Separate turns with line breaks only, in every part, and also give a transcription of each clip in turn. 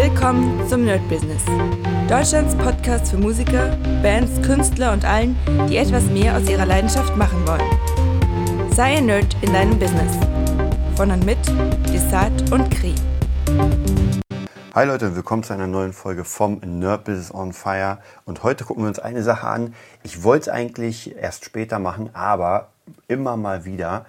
Willkommen zum Nerd Business. Deutschlands Podcast für Musiker, Bands, Künstler und allen, die etwas mehr aus ihrer Leidenschaft machen wollen. Sei ein Nerd in deinem Business. Von und mit Desart und Kri.
Hi Leute, willkommen zu einer neuen Folge vom Nerd Business on Fire. Und heute gucken wir uns eine Sache an. Ich wollte es eigentlich erst später machen, aber immer mal wieder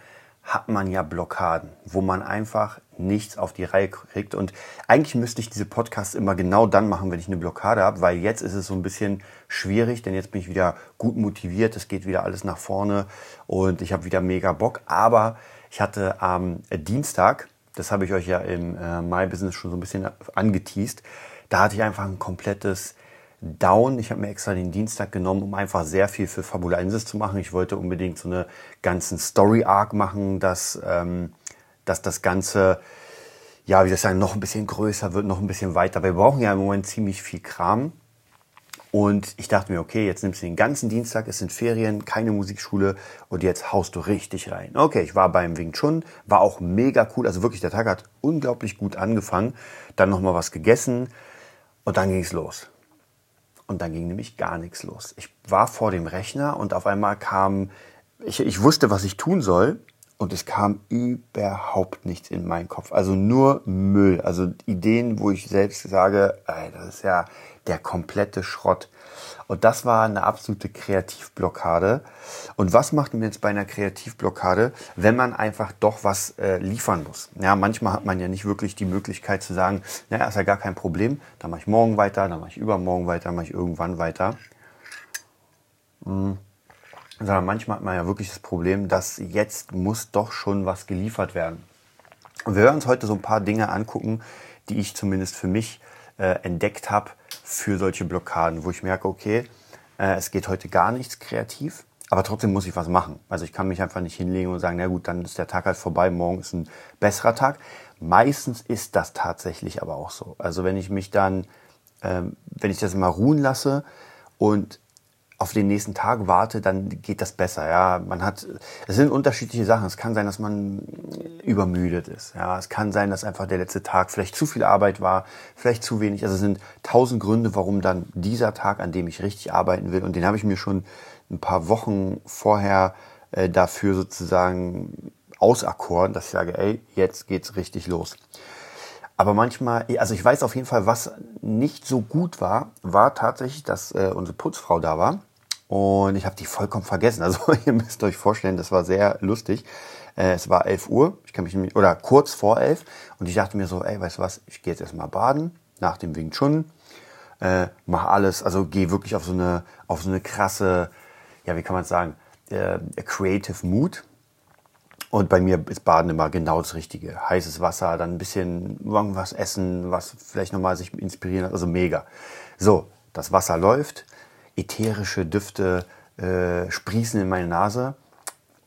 hat man ja Blockaden, wo man einfach nichts auf die Reihe kriegt. Und eigentlich müsste ich diese Podcasts immer genau dann machen, wenn ich eine Blockade habe, weil jetzt ist es so ein bisschen schwierig, denn jetzt bin ich wieder gut motiviert, es geht wieder alles nach vorne und ich habe wieder mega Bock. Aber ich hatte am Dienstag, das habe ich euch ja im äh, My Business schon so ein bisschen angeteased, da hatte ich einfach ein komplettes down. Ich habe mir extra den Dienstag genommen, um einfach sehr viel für Fabulensis zu machen. Ich wollte unbedingt so eine ganzen Story Arc machen, dass, ähm, dass das Ganze, ja, wie das sagen, noch ein bisschen größer wird, noch ein bisschen weiter. Wir brauchen ja im Moment ziemlich viel Kram. Und ich dachte mir, okay, jetzt nimmst du den ganzen Dienstag, es sind Ferien, keine Musikschule und jetzt haust du richtig rein. Okay, ich war beim Wing Chun, war auch mega cool, also wirklich, der Tag hat unglaublich gut angefangen. Dann nochmal was gegessen und dann ging es los. Und dann ging nämlich gar nichts los. Ich war vor dem Rechner und auf einmal kam, ich, ich wusste, was ich tun soll. Und es kam überhaupt nichts in meinen Kopf. Also nur Müll. Also Ideen, wo ich selbst sage, ey, das ist ja der komplette Schrott. Und das war eine absolute Kreativblockade. Und was macht man jetzt bei einer Kreativblockade, wenn man einfach doch was äh, liefern muss? Ja, manchmal hat man ja nicht wirklich die Möglichkeit zu sagen, naja, ist ja gar kein Problem, dann mache ich morgen weiter, dann mache ich übermorgen weiter, mache ich irgendwann weiter. Mhm. Sondern manchmal hat man ja wirklich das Problem, dass jetzt muss doch schon was geliefert werden. Und wir werden uns heute so ein paar Dinge angucken, die ich zumindest für mich äh, entdeckt habe, für solche Blockaden, wo ich merke, okay, äh, es geht heute gar nichts kreativ, aber trotzdem muss ich was machen. Also ich kann mich einfach nicht hinlegen und sagen, na gut, dann ist der Tag halt vorbei, morgen ist ein besserer Tag. Meistens ist das tatsächlich aber auch so. Also wenn ich mich dann, ähm, wenn ich das mal ruhen lasse und auf den nächsten Tag warte, dann geht das besser. Ja, man hat, es sind unterschiedliche Sachen. Es kann sein, dass man übermüdet ist. Ja, es kann sein, dass einfach der letzte Tag vielleicht zu viel Arbeit war, vielleicht zu wenig. Also es sind tausend Gründe, warum dann dieser Tag, an dem ich richtig arbeiten will, und den habe ich mir schon ein paar Wochen vorher äh, dafür sozusagen auserkoren, dass ich sage, ey, jetzt geht's richtig los. Aber manchmal, also ich weiß auf jeden Fall, was nicht so gut war, war tatsächlich, dass äh, unsere Putzfrau da war und ich habe die vollkommen vergessen. Also ihr müsst euch vorstellen, das war sehr lustig. Äh, es war 11 Uhr, ich kann mich nicht, oder kurz vor 11. Und ich dachte mir so, ey, weißt du was, ich gehe jetzt erstmal baden, nach dem Wing Chun. Äh, mach alles, also gehe wirklich auf so eine, auf so eine krasse, ja, wie kann man sagen, äh, creative Mood. Und bei mir ist Baden immer genau das Richtige. Heißes Wasser, dann ein bisschen irgendwas essen, was vielleicht nochmal sich inspirieren hat. Also mega. So, das Wasser läuft ätherische Düfte äh, sprießen in meine Nase.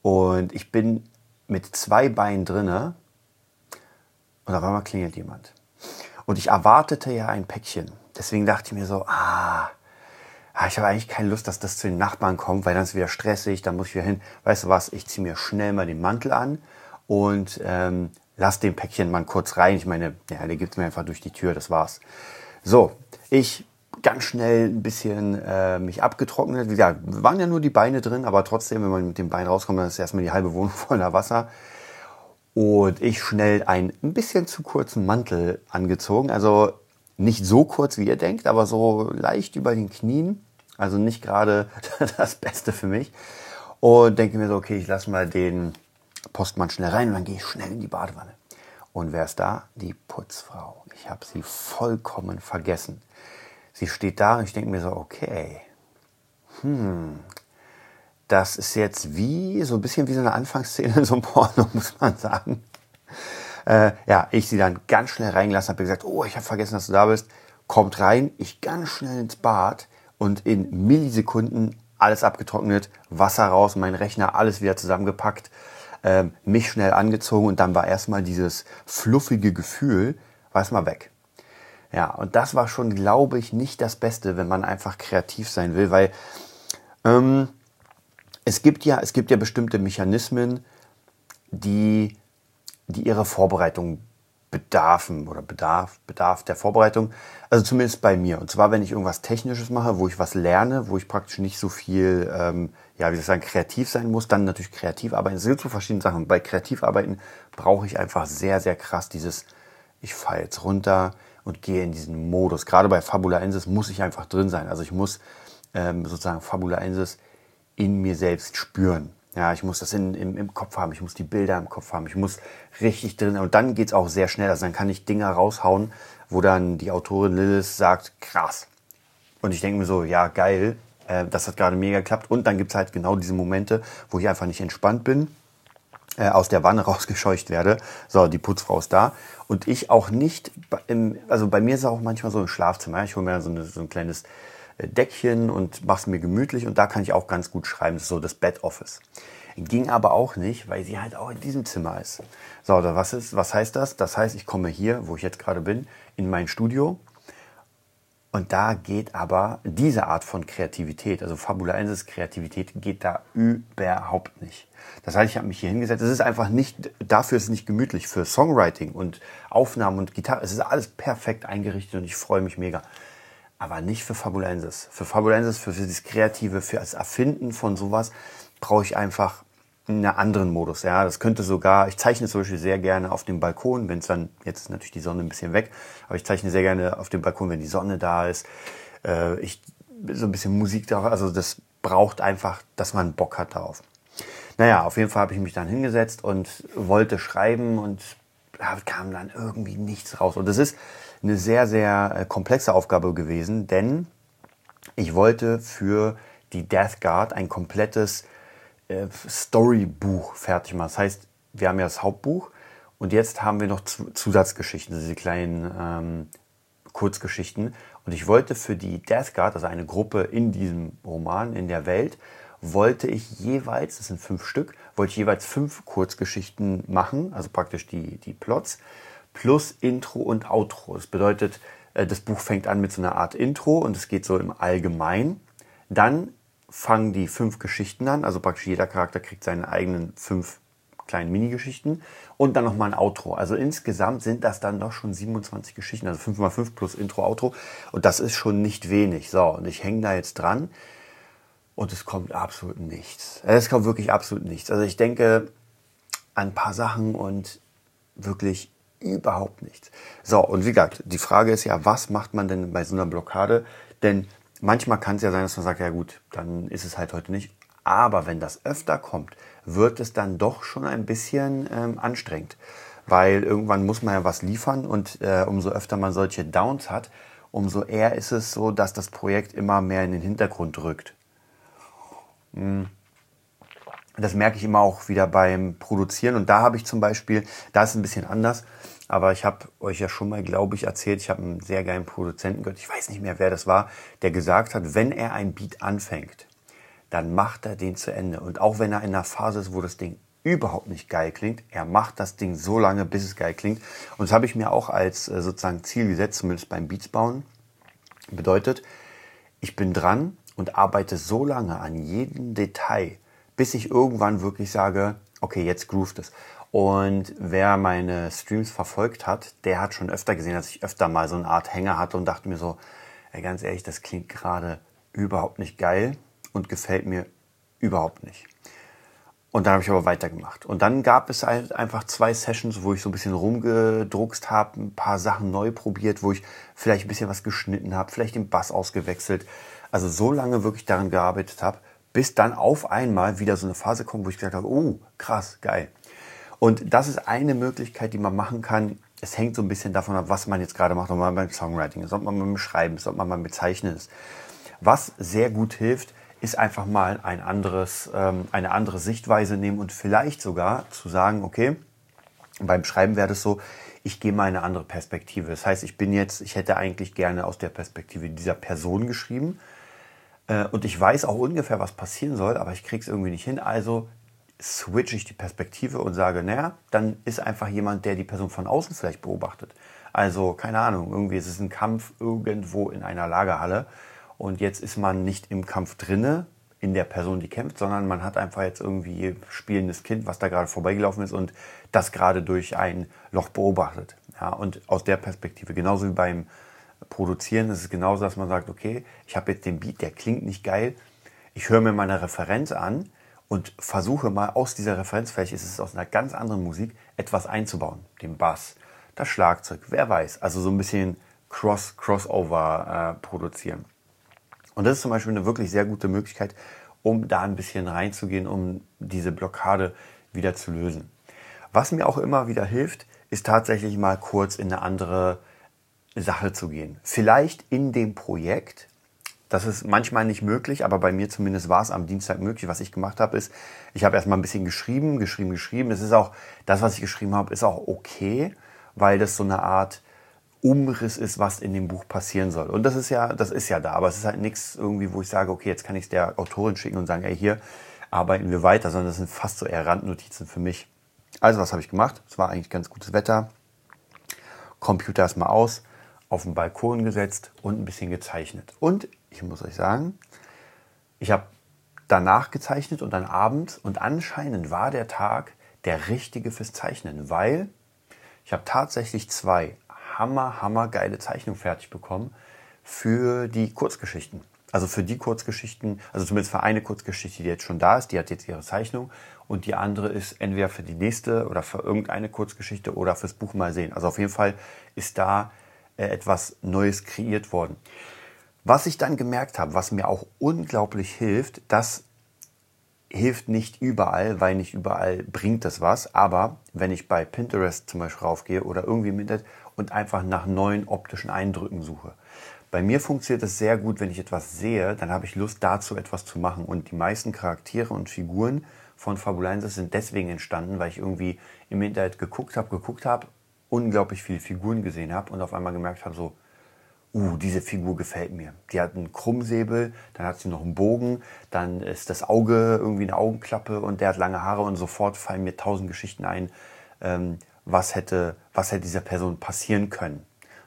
Und ich bin mit zwei Beinen drinne und auf einmal klingelt jemand. Und ich erwartete ja ein Päckchen. Deswegen dachte ich mir so, ah, ah ich habe eigentlich keine Lust, dass das zu den Nachbarn kommt, weil dann ist wieder stressig, dann muss ich wieder hin. Weißt du was, ich ziehe mir schnell mal den Mantel an und ähm, lass den Päckchen mal kurz rein. Ich meine, ja, der gibt es mir einfach durch die Tür, das war's. So, ich ganz schnell ein bisschen äh, mich abgetrocknet. Wie gesagt, waren ja nur die Beine drin, aber trotzdem, wenn man mit dem Bein rauskommt, dann ist erstmal die halbe Wohnung voller Wasser. Und ich schnell einen ein bisschen zu kurzen Mantel angezogen. Also nicht so kurz, wie ihr denkt, aber so leicht über den Knien. Also nicht gerade das Beste für mich. Und denke mir so, okay, ich lasse mal den Postmann schnell rein und dann gehe ich schnell in die Badewanne. Und wer ist da? Die Putzfrau. Ich habe sie vollkommen vergessen. Sie steht da und ich denke mir so, okay, hm, das ist jetzt wie, so ein bisschen wie so eine Anfangsszene in so einem Porno, muss man sagen. Äh, ja, ich sie dann ganz schnell reingelassen, habe gesagt, oh, ich habe vergessen, dass du da bist. Kommt rein, ich ganz schnell ins Bad und in Millisekunden alles abgetrocknet, Wasser raus, mein Rechner, alles wieder zusammengepackt, äh, mich schnell angezogen und dann war erstmal dieses fluffige Gefühl, war erstmal weg. Ja, und das war schon, glaube ich, nicht das Beste, wenn man einfach kreativ sein will, weil ähm, es gibt ja, es gibt ja bestimmte Mechanismen, die, die ihre Vorbereitung Bedarfen oder Bedarf, Bedarf der Vorbereitung. Also zumindest bei mir. Und zwar, wenn ich irgendwas Technisches mache, wo ich was lerne, wo ich praktisch nicht so viel, ähm, ja, wie soll ich sagen, kreativ sein muss, dann natürlich kreativ arbeiten. Es sind so verschiedene Sachen. Bei Kreativarbeiten brauche ich einfach sehr, sehr krass dieses, ich fahre jetzt runter und gehe in diesen Modus. Gerade bei Fabula Ensis muss ich einfach drin sein. Also ich muss ähm, sozusagen Fabula Ensis in mir selbst spüren. Ja, ich muss das in, im, im Kopf haben, ich muss die Bilder im Kopf haben, ich muss richtig drin. Und dann geht's auch sehr schnell. Also dann kann ich Dinger raushauen, wo dann die Autorin Lilith sagt, krass. Und ich denke mir so, ja, geil, äh, das hat gerade mega geklappt. Und dann gibt's halt genau diese Momente, wo ich einfach nicht entspannt bin, äh, aus der Wanne rausgescheucht werde. So, die Putzfrau ist da. Und ich auch nicht, im, also bei mir ist es auch manchmal so im Schlafzimmer. Ich hole mir so, eine, so ein kleines Deckchen und mache es mir gemütlich und da kann ich auch ganz gut schreiben. Das ist so das Bed Office. Ging aber auch nicht, weil sie halt auch in diesem Zimmer ist. So, was ist, was heißt das? Das heißt, ich komme hier, wo ich jetzt gerade bin, in mein Studio und da geht aber diese Art von Kreativität, also Fabulaensis Kreativität, geht da überhaupt nicht. Das heißt, ich habe mich hier hingesetzt. Es ist einfach nicht, dafür ist es nicht gemütlich. Für Songwriting und Aufnahmen und Gitarre, es ist alles perfekt eingerichtet und ich freue mich mega aber nicht für Fabulensis. Für Fabulensis, für, für das Kreative, für das Erfinden von sowas brauche ich einfach einen anderen Modus. Ja, das könnte sogar, ich zeichne zum Beispiel sehr gerne auf dem Balkon, wenn es dann, jetzt ist natürlich die Sonne ein bisschen weg, aber ich zeichne sehr gerne auf dem Balkon, wenn die Sonne da ist. Äh, ich, so ein bisschen Musik da, also das braucht einfach, dass man Bock hat darauf. Naja, auf jeden Fall habe ich mich dann hingesetzt und wollte schreiben und da kam dann irgendwie nichts raus. Und das ist, eine sehr, sehr äh, komplexe Aufgabe gewesen, denn ich wollte für die Death Guard ein komplettes äh, Storybuch fertig machen. Das heißt, wir haben ja das Hauptbuch und jetzt haben wir noch Zusatzgeschichten, diese kleinen ähm, Kurzgeschichten. Und ich wollte für die Death Guard, also eine Gruppe in diesem Roman, in der Welt, wollte ich jeweils, das sind fünf Stück, wollte ich jeweils fünf Kurzgeschichten machen, also praktisch die, die Plots plus Intro und Outro. Das bedeutet, äh, das Buch fängt an mit so einer Art Intro und es geht so im Allgemeinen. Dann fangen die fünf Geschichten an, also praktisch jeder Charakter kriegt seine eigenen fünf kleinen Minigeschichten und dann nochmal ein Outro. Also insgesamt sind das dann doch schon 27 Geschichten, also 5 mal 5 plus Intro, Outro und das ist schon nicht wenig. So, und ich hänge da jetzt dran und es kommt absolut nichts. Es kommt wirklich absolut nichts. Also ich denke an ein paar Sachen und wirklich überhaupt nichts. So, und wie gesagt, die Frage ist ja, was macht man denn bei so einer Blockade? Denn manchmal kann es ja sein, dass man sagt, ja gut, dann ist es halt heute nicht. Aber wenn das öfter kommt, wird es dann doch schon ein bisschen ähm, anstrengend. Weil irgendwann muss man ja was liefern und äh, umso öfter man solche Downs hat, umso eher ist es so, dass das Projekt immer mehr in den Hintergrund rückt. Hm. Das merke ich immer auch wieder beim Produzieren. Und da habe ich zum Beispiel, da ist es ein bisschen anders. Aber ich habe euch ja schon mal, glaube ich, erzählt, ich habe einen sehr geilen Produzenten gehört, ich weiß nicht mehr, wer das war, der gesagt hat, wenn er ein Beat anfängt, dann macht er den zu Ende. Und auch wenn er in einer Phase ist, wo das Ding überhaupt nicht geil klingt, er macht das Ding so lange, bis es geil klingt. Und das habe ich mir auch als äh, sozusagen Ziel gesetzt, zumindest beim Beats bauen. Bedeutet, ich bin dran und arbeite so lange an jedem Detail, bis ich irgendwann wirklich sage, okay, jetzt groovt es. Und wer meine Streams verfolgt hat, der hat schon öfter gesehen, dass ich öfter mal so eine Art Hänger hatte und dachte mir so, ey, ganz ehrlich, das klingt gerade überhaupt nicht geil und gefällt mir überhaupt nicht. Und dann habe ich aber weitergemacht. Und dann gab es halt einfach zwei Sessions, wo ich so ein bisschen rumgedruckst habe, ein paar Sachen neu probiert, wo ich vielleicht ein bisschen was geschnitten habe, vielleicht den Bass ausgewechselt. Also so lange wirklich daran gearbeitet habe, bis dann auf einmal wieder so eine Phase kommt, wo ich gesagt habe, oh, krass, geil. Und das ist eine Möglichkeit, die man machen kann. Es hängt so ein bisschen davon ab, was man jetzt gerade macht, ob man beim Songwriting ist, ob man beim Schreiben ist, ob man beim Bezeichnen ist. Was sehr gut hilft, ist einfach mal ein anderes, ähm, eine andere Sichtweise nehmen und vielleicht sogar zu sagen, okay, beim Schreiben wäre das so, ich gehe mal eine andere Perspektive. Das heißt, ich bin jetzt, ich hätte eigentlich gerne aus der Perspektive dieser Person geschrieben äh, und ich weiß auch ungefähr, was passieren soll, aber ich kriege es irgendwie nicht hin. Also switche ich die Perspektive und sage, naja, dann ist einfach jemand, der die Person von außen vielleicht beobachtet. Also, keine Ahnung, irgendwie ist es ein Kampf irgendwo in einer Lagerhalle und jetzt ist man nicht im Kampf drinne, in der Person, die kämpft, sondern man hat einfach jetzt irgendwie spielendes Kind, was da gerade vorbeigelaufen ist und das gerade durch ein Loch beobachtet. Ja, und aus der Perspektive, genauso wie beim Produzieren, ist es genauso, dass man sagt, okay, ich habe jetzt den Beat, der klingt nicht geil. Ich höre mir meine Referenz an und versuche mal aus dieser Referenz, vielleicht ist es aus einer ganz anderen Musik, etwas einzubauen. Den Bass, das Schlagzeug, wer weiß. Also so ein bisschen Cross, Crossover äh, produzieren. Und das ist zum Beispiel eine wirklich sehr gute Möglichkeit, um da ein bisschen reinzugehen, um diese Blockade wieder zu lösen. Was mir auch immer wieder hilft, ist tatsächlich mal kurz in eine andere Sache zu gehen. Vielleicht in dem Projekt. Das ist manchmal nicht möglich, aber bei mir zumindest war es am Dienstag möglich. Was ich gemacht habe, ist, ich habe erstmal ein bisschen geschrieben, geschrieben, geschrieben. Es ist auch, das, was ich geschrieben habe, ist auch okay, weil das so eine Art Umriss ist, was in dem Buch passieren soll. Und das ist ja, das ist ja da, aber es ist halt nichts irgendwie, wo ich sage, okay, jetzt kann ich es der Autorin schicken und sagen, ey, hier arbeiten wir weiter, sondern das sind fast so eher Randnotizen für mich. Also was habe ich gemacht? Es war eigentlich ganz gutes Wetter. Computer erstmal aus, auf den Balkon gesetzt und ein bisschen gezeichnet. Und ich muss euch sagen, ich habe danach gezeichnet und dann abends und anscheinend war der Tag der richtige fürs Zeichnen, weil ich habe tatsächlich zwei hammer, hammer geile Zeichnung fertig bekommen für die Kurzgeschichten. Also für die Kurzgeschichten, also zumindest für eine Kurzgeschichte, die jetzt schon da ist, die hat jetzt ihre Zeichnung und die andere ist entweder für die nächste oder für irgendeine Kurzgeschichte oder fürs Buch mal sehen. Also auf jeden Fall ist da äh, etwas Neues kreiert worden. Was ich dann gemerkt habe, was mir auch unglaublich hilft, das hilft nicht überall, weil nicht überall bringt das was. Aber wenn ich bei Pinterest zum Beispiel raufgehe oder irgendwie im Internet und einfach nach neuen optischen Eindrücken suche. Bei mir funktioniert es sehr gut, wenn ich etwas sehe, dann habe ich Lust dazu etwas zu machen. Und die meisten Charaktere und Figuren von Fabulensis sind deswegen entstanden, weil ich irgendwie im Internet geguckt habe, geguckt habe, unglaublich viele Figuren gesehen habe und auf einmal gemerkt habe, so, uh, diese Figur gefällt mir. Die hat einen Krummsäbel, dann hat sie noch einen Bogen, dann ist das Auge irgendwie eine Augenklappe und der hat lange Haare und sofort fallen mir tausend Geschichten ein, ähm, was, hätte, was hätte dieser Person passieren können.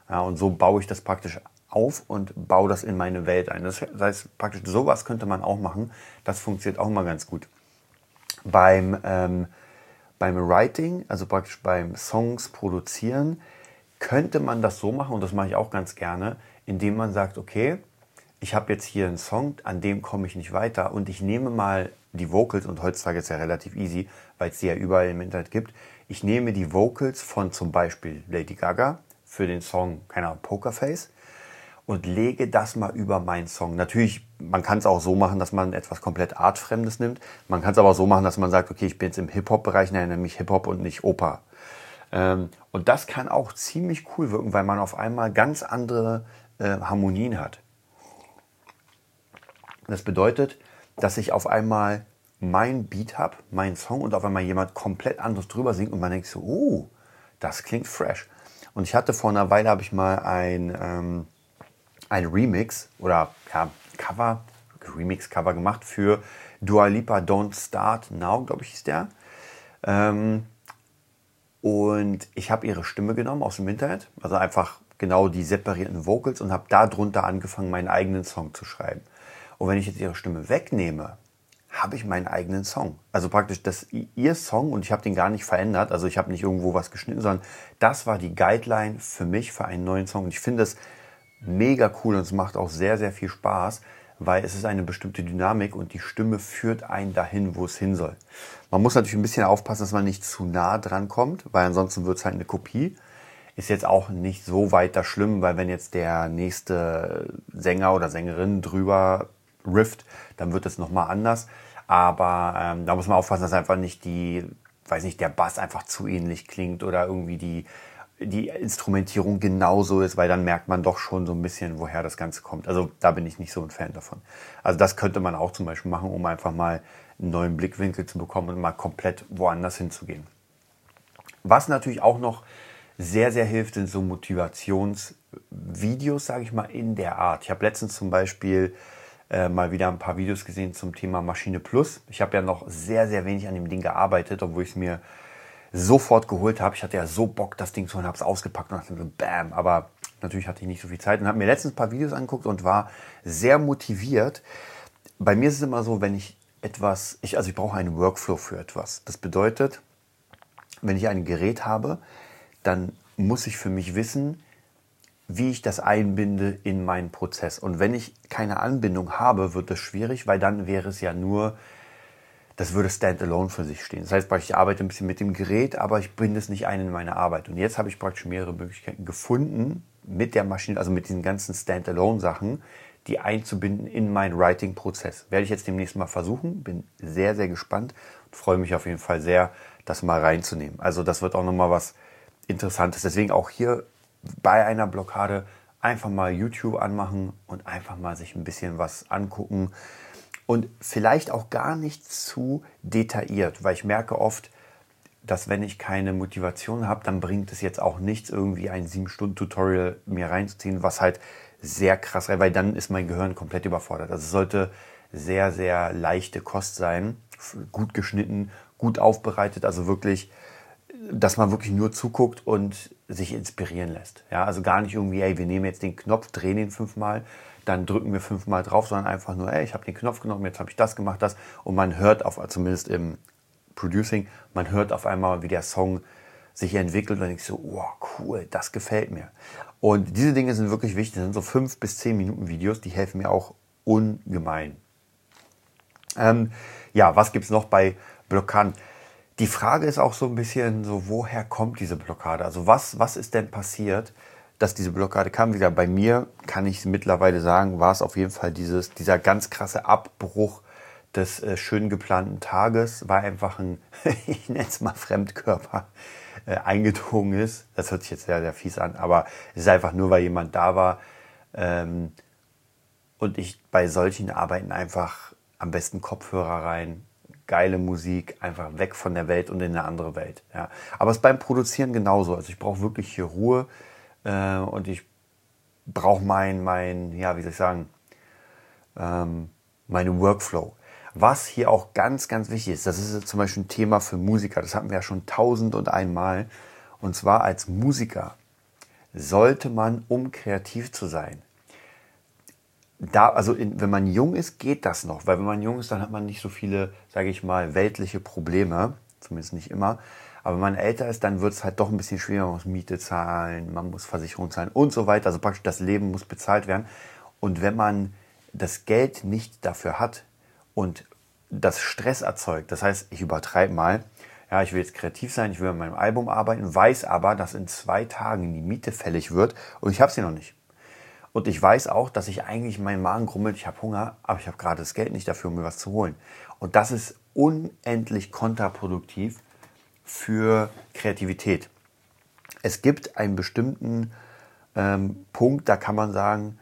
Ja, und so baue ich das praktisch auf und baue das in meine Welt ein. Das heißt, praktisch sowas könnte man auch machen. Das funktioniert auch mal ganz gut. Beim, ähm, beim Writing, also praktisch beim Songs produzieren, könnte man das so machen, und das mache ich auch ganz gerne, indem man sagt, okay, ich habe jetzt hier einen Song, an dem komme ich nicht weiter und ich nehme mal die Vocals, und heutzutage ist ja relativ easy, weil es die ja überall im Internet gibt, ich nehme die Vocals von zum Beispiel Lady Gaga für den Song, keine Ahnung, Pokerface und lege das mal über meinen Song. Natürlich, man kann es auch so machen, dass man etwas komplett Artfremdes nimmt. Man kann es aber so machen, dass man sagt, okay, ich bin jetzt im Hip-Hop-Bereich, nenne mich Hip-Hop und nicht Oper. Ähm, und das kann auch ziemlich cool wirken, weil man auf einmal ganz andere äh, Harmonien hat. Das bedeutet, dass ich auf einmal mein Beat habe, meinen Song und auf einmal jemand komplett anderes drüber singt und man denkt so, oh, das klingt fresh. Und ich hatte vor einer Weile, habe ich mal ein, ähm, ein Remix oder ja, Cover, Remix-Cover gemacht für Dua Lipa Don't Start Now, glaube ich, ist der. Ähm, und ich habe ihre Stimme genommen aus dem Internet, also einfach genau die separierten Vocals und habe darunter angefangen, meinen eigenen Song zu schreiben. Und wenn ich jetzt ihre Stimme wegnehme, habe ich meinen eigenen Song. Also praktisch das ihr Song und ich habe den gar nicht verändert. Also ich habe nicht irgendwo was geschnitten, sondern das war die Guideline für mich für einen neuen Song. Und ich finde es mega cool und es macht auch sehr, sehr viel Spaß, weil es ist eine bestimmte Dynamik und die Stimme führt einen dahin, wo es hin soll. Man muss natürlich ein bisschen aufpassen, dass man nicht zu nah dran kommt, weil ansonsten wird es halt eine Kopie. Ist jetzt auch nicht so weiter schlimm, weil wenn jetzt der nächste Sänger oder Sängerin drüber rifft, dann wird es nochmal anders. Aber ähm, da muss man aufpassen, dass einfach nicht die, weiß nicht, der Bass einfach zu ähnlich klingt oder irgendwie die, die Instrumentierung genauso ist, weil dann merkt man doch schon so ein bisschen, woher das Ganze kommt. Also da bin ich nicht so ein Fan davon. Also das könnte man auch zum Beispiel machen, um einfach mal einen neuen Blickwinkel zu bekommen und mal komplett woanders hinzugehen. Was natürlich auch noch sehr, sehr hilft, sind so Motivationsvideos, sage ich mal, in der Art. Ich habe letztens zum Beispiel äh, mal wieder ein paar Videos gesehen zum Thema Maschine Plus. Ich habe ja noch sehr, sehr wenig an dem Ding gearbeitet, obwohl ich es mir sofort geholt habe. Ich hatte ja so Bock, das Ding zu holen, habe es ausgepackt und dachte so, bam. Aber natürlich hatte ich nicht so viel Zeit und habe mir letztens ein paar Videos angeguckt und war sehr motiviert. Bei mir ist es immer so, wenn ich etwas, ich, also ich brauche einen Workflow für etwas. Das bedeutet, wenn ich ein Gerät habe, dann muss ich für mich wissen, wie ich das einbinde in meinen Prozess. Und wenn ich keine Anbindung habe, wird das schwierig, weil dann wäre es ja nur, das würde standalone für sich stehen. Das heißt, ich arbeite ein bisschen mit dem Gerät, aber ich binde es nicht ein in meine Arbeit. Und jetzt habe ich praktisch mehrere Möglichkeiten gefunden, mit der Maschine, also mit diesen ganzen Standalone-Sachen, die einzubinden in meinen Writing-Prozess. Werde ich jetzt demnächst mal versuchen. Bin sehr, sehr gespannt und freue mich auf jeden Fall sehr, das mal reinzunehmen. Also das wird auch nochmal was Interessantes. Deswegen auch hier bei einer Blockade einfach mal YouTube anmachen und einfach mal sich ein bisschen was angucken. Und vielleicht auch gar nicht zu detailliert, weil ich merke oft, dass wenn ich keine Motivation habe, dann bringt es jetzt auch nichts, irgendwie ein 7-Stunden-Tutorial mir reinzuziehen, was halt sehr krass, weil dann ist mein Gehirn komplett überfordert. Also es sollte sehr, sehr leichte Kost sein, gut geschnitten, gut aufbereitet, also wirklich, dass man wirklich nur zuguckt und sich inspirieren lässt. Ja, also gar nicht irgendwie, ey, wir nehmen jetzt den Knopf, drehen ihn fünfmal, dann drücken wir fünfmal drauf, sondern einfach nur, ey, ich habe den Knopf genommen, jetzt habe ich das gemacht, das und man hört auf, zumindest im Producing, man hört auf einmal, wie der Song sich entwickelt und ich so, oh, cool, das gefällt mir. Und diese Dinge sind wirklich wichtig. Das sind so fünf bis zehn Minuten Videos, die helfen mir auch ungemein. Ähm, ja, was gibt es noch bei Blockaden? Die Frage ist auch so ein bisschen so, woher kommt diese Blockade? Also was, was ist denn passiert, dass diese Blockade kam? Wieder bei mir kann ich mittlerweile sagen, war es auf jeden Fall dieses, dieser ganz krasse Abbruch des äh, schön geplanten Tages, war einfach ein, ich nenne es mal Fremdkörper, äh, eingedrungen ist. Das hört sich jetzt sehr, sehr fies an, aber es ist einfach nur, weil jemand da war ähm, und ich bei solchen Arbeiten einfach am besten Kopfhörer rein, geile Musik, einfach weg von der Welt und in eine andere Welt. Ja. Aber es ist beim Produzieren genauso. Also ich brauche wirklich hier Ruhe äh, und ich brauche mein, mein, ja, wie soll ich sagen, ähm, meinen Workflow. Was hier auch ganz, ganz wichtig ist, das ist zum Beispiel ein Thema für Musiker, das hatten wir ja schon tausend und einmal. Und zwar als Musiker sollte man, um kreativ zu sein, da, also in, wenn man jung ist, geht das noch, weil wenn man jung ist, dann hat man nicht so viele, sage ich mal, weltliche Probleme, zumindest nicht immer. Aber wenn man älter ist, dann wird es halt doch ein bisschen schwieriger. Man muss Miete zahlen, man muss Versicherung zahlen und so weiter. Also praktisch das Leben muss bezahlt werden. Und wenn man das Geld nicht dafür hat, und das Stress erzeugt. Das heißt, ich übertreibe mal, ja, ich will jetzt kreativ sein, ich will an meinem Album arbeiten, weiß aber, dass in zwei Tagen die Miete fällig wird und ich habe sie noch nicht. Und ich weiß auch, dass ich eigentlich meinen Magen grummelt, ich habe Hunger, aber ich habe gerade das Geld nicht dafür, um mir was zu holen. Und das ist unendlich kontraproduktiv für Kreativität. Es gibt einen bestimmten ähm, Punkt, da kann man sagen,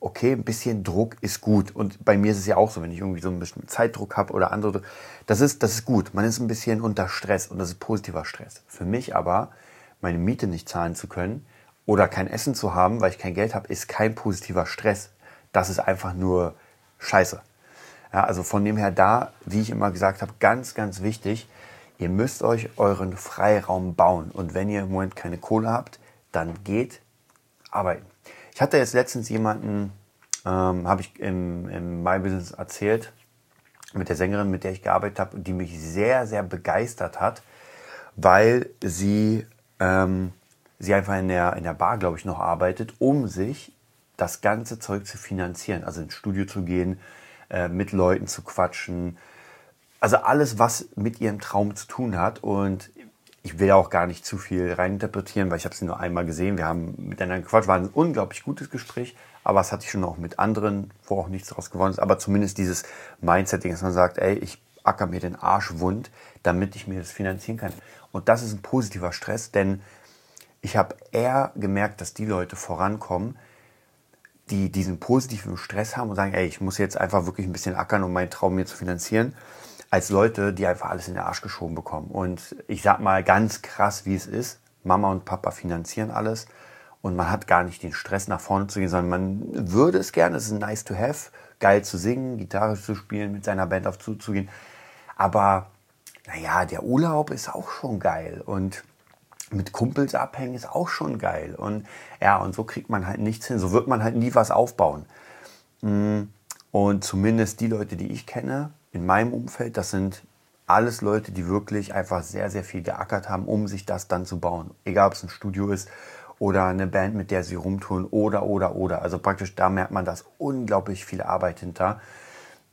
okay, ein bisschen Druck ist gut. Und bei mir ist es ja auch so, wenn ich irgendwie so ein bisschen Zeitdruck habe oder andere, das ist, das ist gut. Man ist ein bisschen unter Stress und das ist positiver Stress. Für mich aber, meine Miete nicht zahlen zu können oder kein Essen zu haben, weil ich kein Geld habe, ist kein positiver Stress. Das ist einfach nur Scheiße. Ja, also von dem her da, wie ich immer gesagt habe, ganz, ganz wichtig, ihr müsst euch euren Freiraum bauen. Und wenn ihr im Moment keine Kohle habt, dann geht arbeiten. Ich hatte jetzt letztens jemanden, ähm, habe ich im, im My Business erzählt, mit der Sängerin, mit der ich gearbeitet habe, die mich sehr, sehr begeistert hat, weil sie, ähm, sie einfach in der, in der Bar, glaube ich, noch arbeitet, um sich das ganze Zeug zu finanzieren. Also ins Studio zu gehen, äh, mit Leuten zu quatschen. Also alles, was mit ihrem Traum zu tun hat. Und ich will auch gar nicht zu viel reininterpretieren, weil ich habe sie nur einmal gesehen. Wir haben miteinander gequatscht, war ein unglaublich gutes Gespräch, aber es hatte ich schon auch mit anderen, wo auch nichts daraus geworden ist. Aber zumindest dieses Mindsetting, dass man sagt, ey, ich acker mir den Arsch wund, damit ich mir das finanzieren kann. Und das ist ein positiver Stress, denn ich habe eher gemerkt, dass die Leute vorankommen, die diesen positiven Stress haben und sagen, ey, ich muss jetzt einfach wirklich ein bisschen ackern, um meinen Traum mir zu finanzieren als Leute, die einfach alles in den Arsch geschoben bekommen. Und ich sag mal ganz krass, wie es ist. Mama und Papa finanzieren alles und man hat gar nicht den Stress nach vorne zu gehen, sondern man würde es gerne, es ist nice to have, geil zu singen, Gitarre zu spielen, mit seiner Band auf zuzugehen. Aber naja, der Urlaub ist auch schon geil und mit Kumpels abhängen ist auch schon geil. Und ja, und so kriegt man halt nichts hin. So wird man halt nie was aufbauen. Mm, und zumindest die Leute, die ich kenne, in meinem Umfeld, das sind alles Leute, die wirklich einfach sehr, sehr viel geackert haben, um sich das dann zu bauen. Egal, ob es ein Studio ist oder eine Band, mit der sie rumtun oder, oder, oder. Also praktisch, da merkt man, dass unglaublich viel Arbeit hinter.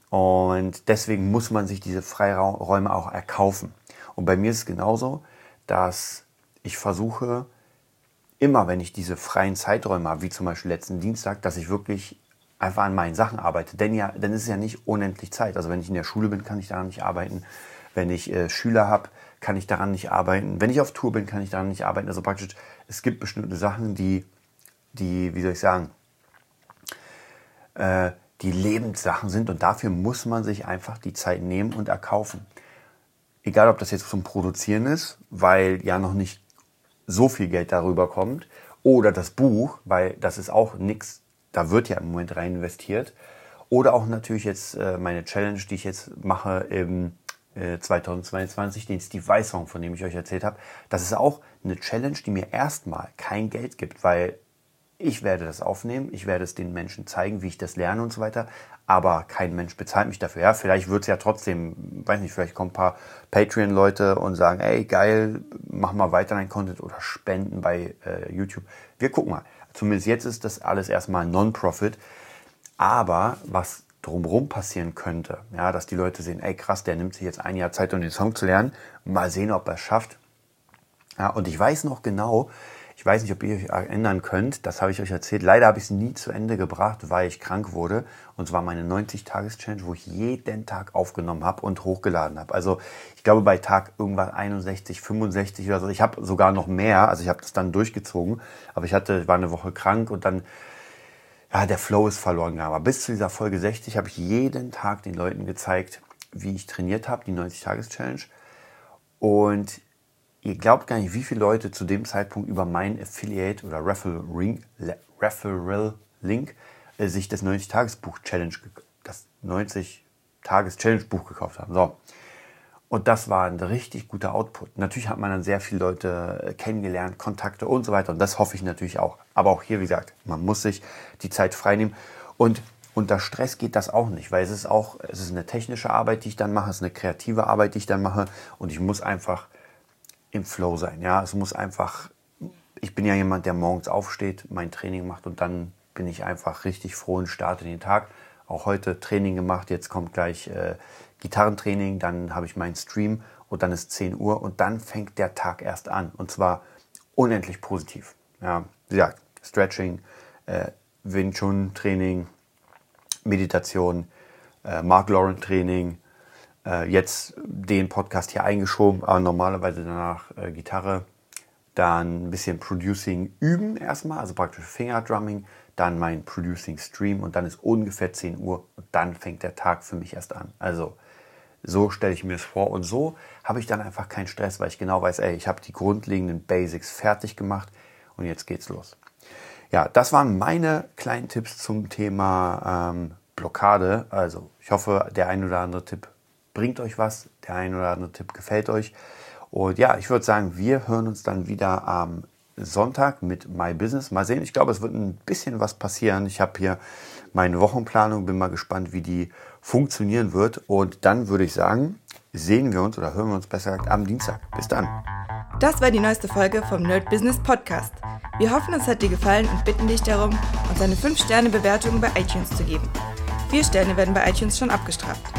Und deswegen muss man sich diese Freiräume auch erkaufen. Und bei mir ist es genauso, dass ich versuche, immer wenn ich diese freien Zeiträume habe, wie zum Beispiel letzten Dienstag, dass ich wirklich einfach an meinen Sachen arbeite. Denn ja, dann ist es ja nicht unendlich Zeit. Also wenn ich in der Schule bin, kann ich daran nicht arbeiten. Wenn ich äh, Schüler habe, kann ich daran nicht arbeiten. Wenn ich auf Tour bin, kann ich daran nicht arbeiten. Also praktisch, es gibt bestimmte Sachen, die, die wie soll ich sagen, äh, die Lebenssachen sind und dafür muss man sich einfach die Zeit nehmen und erkaufen. Egal, ob das jetzt zum Produzieren ist, weil ja noch nicht so viel Geld darüber kommt, oder das Buch, weil das ist auch nichts, da wird ja im Moment rein investiert. Oder auch natürlich jetzt äh, meine Challenge, die ich jetzt mache im äh, 2022, den Steve Vai Song, von dem ich euch erzählt habe. Das ist auch eine Challenge, die mir erstmal kein Geld gibt, weil ich werde das aufnehmen, ich werde es den Menschen zeigen, wie ich das lerne und so weiter, aber kein Mensch bezahlt mich dafür. Ja, vielleicht wird es ja trotzdem, weiß nicht, vielleicht kommen ein paar Patreon-Leute und sagen, ey, geil, mach mal weiter dein Content oder spenden bei äh, YouTube. Wir gucken mal. Zumindest jetzt ist das alles erstmal Non-Profit. Aber was drumherum passieren könnte, ja, dass die Leute sehen, ey krass, der nimmt sich jetzt ein Jahr Zeit, um den Song zu lernen, mal sehen, ob er es schafft. Ja, und ich weiß noch genau, ich weiß nicht, ob ihr euch erinnern könnt, das habe ich euch erzählt. Leider habe ich es nie zu Ende gebracht, weil ich krank wurde. Und zwar meine 90-Tages-Challenge, wo ich jeden Tag aufgenommen habe und hochgeladen habe. Also ich glaube bei Tag irgendwann 61, 65 oder so. Ich habe sogar noch mehr, also ich habe das dann durchgezogen. Aber ich hatte, war eine Woche krank und dann, ja, der Flow ist verloren gegangen. Aber bis zu dieser Folge 60 habe ich jeden Tag den Leuten gezeigt, wie ich trainiert habe, die 90-Tages-Challenge. Und Ihr glaubt gar nicht, wie viele Leute zu dem Zeitpunkt über mein Affiliate oder Referral, Referral Link äh, sich das 90-Tages-Buch-Challenge, das 90-Tages-Challenge-Buch gekauft haben. So. Und das war ein richtig guter Output. Natürlich hat man dann sehr viele Leute äh, kennengelernt, Kontakte und so weiter. Und das hoffe ich natürlich auch. Aber auch hier, wie gesagt, man muss sich die Zeit freinehmen. Und unter Stress geht das auch nicht, weil es ist auch, es ist eine technische Arbeit, die ich dann mache, es ist eine kreative Arbeit, die ich dann mache. Und ich muss einfach im Flow sein. Ja, es muss einfach, ich bin ja jemand, der morgens aufsteht, mein Training macht und dann bin ich einfach richtig froh und starte den Tag. Auch heute Training gemacht, jetzt kommt gleich äh, Gitarrentraining, dann habe ich meinen Stream und dann ist 10 Uhr und dann fängt der Tag erst an und zwar unendlich positiv. Ja, wie gesagt, Stretching, äh, Wing Chun Training, Meditation, äh, Mark Lauren Training, äh, jetzt den Podcast hier eingeschoben, aber normalerweise danach äh, Gitarre, dann ein bisschen Producing üben erstmal, also praktisch Fingerdrumming, dann mein Producing Stream und dann ist ungefähr 10 Uhr und dann fängt der Tag für mich erst an. Also so stelle ich mir es vor und so habe ich dann einfach keinen Stress, weil ich genau weiß, ey, ich habe die grundlegenden Basics fertig gemacht und jetzt geht's los. Ja, das waren meine kleinen Tipps zum Thema ähm, Blockade. Also ich hoffe, der ein oder andere Tipp bringt euch was, der ein oder andere Tipp gefällt euch. Und ja, ich würde sagen, wir hören uns dann wieder am Sonntag mit My Business. Mal sehen, ich glaube, es wird ein bisschen was passieren. Ich habe hier meine Wochenplanung, bin mal gespannt, wie die funktionieren wird. Und dann würde ich sagen, sehen wir uns oder hören wir uns besser gesagt am Dienstag. Bis dann.
Das war die neueste Folge vom Nerd Business Podcast. Wir hoffen, es hat dir gefallen und bitten dich darum, uns eine 5-Sterne-Bewertung bei iTunes zu geben. Vier Sterne werden bei iTunes schon abgestraft.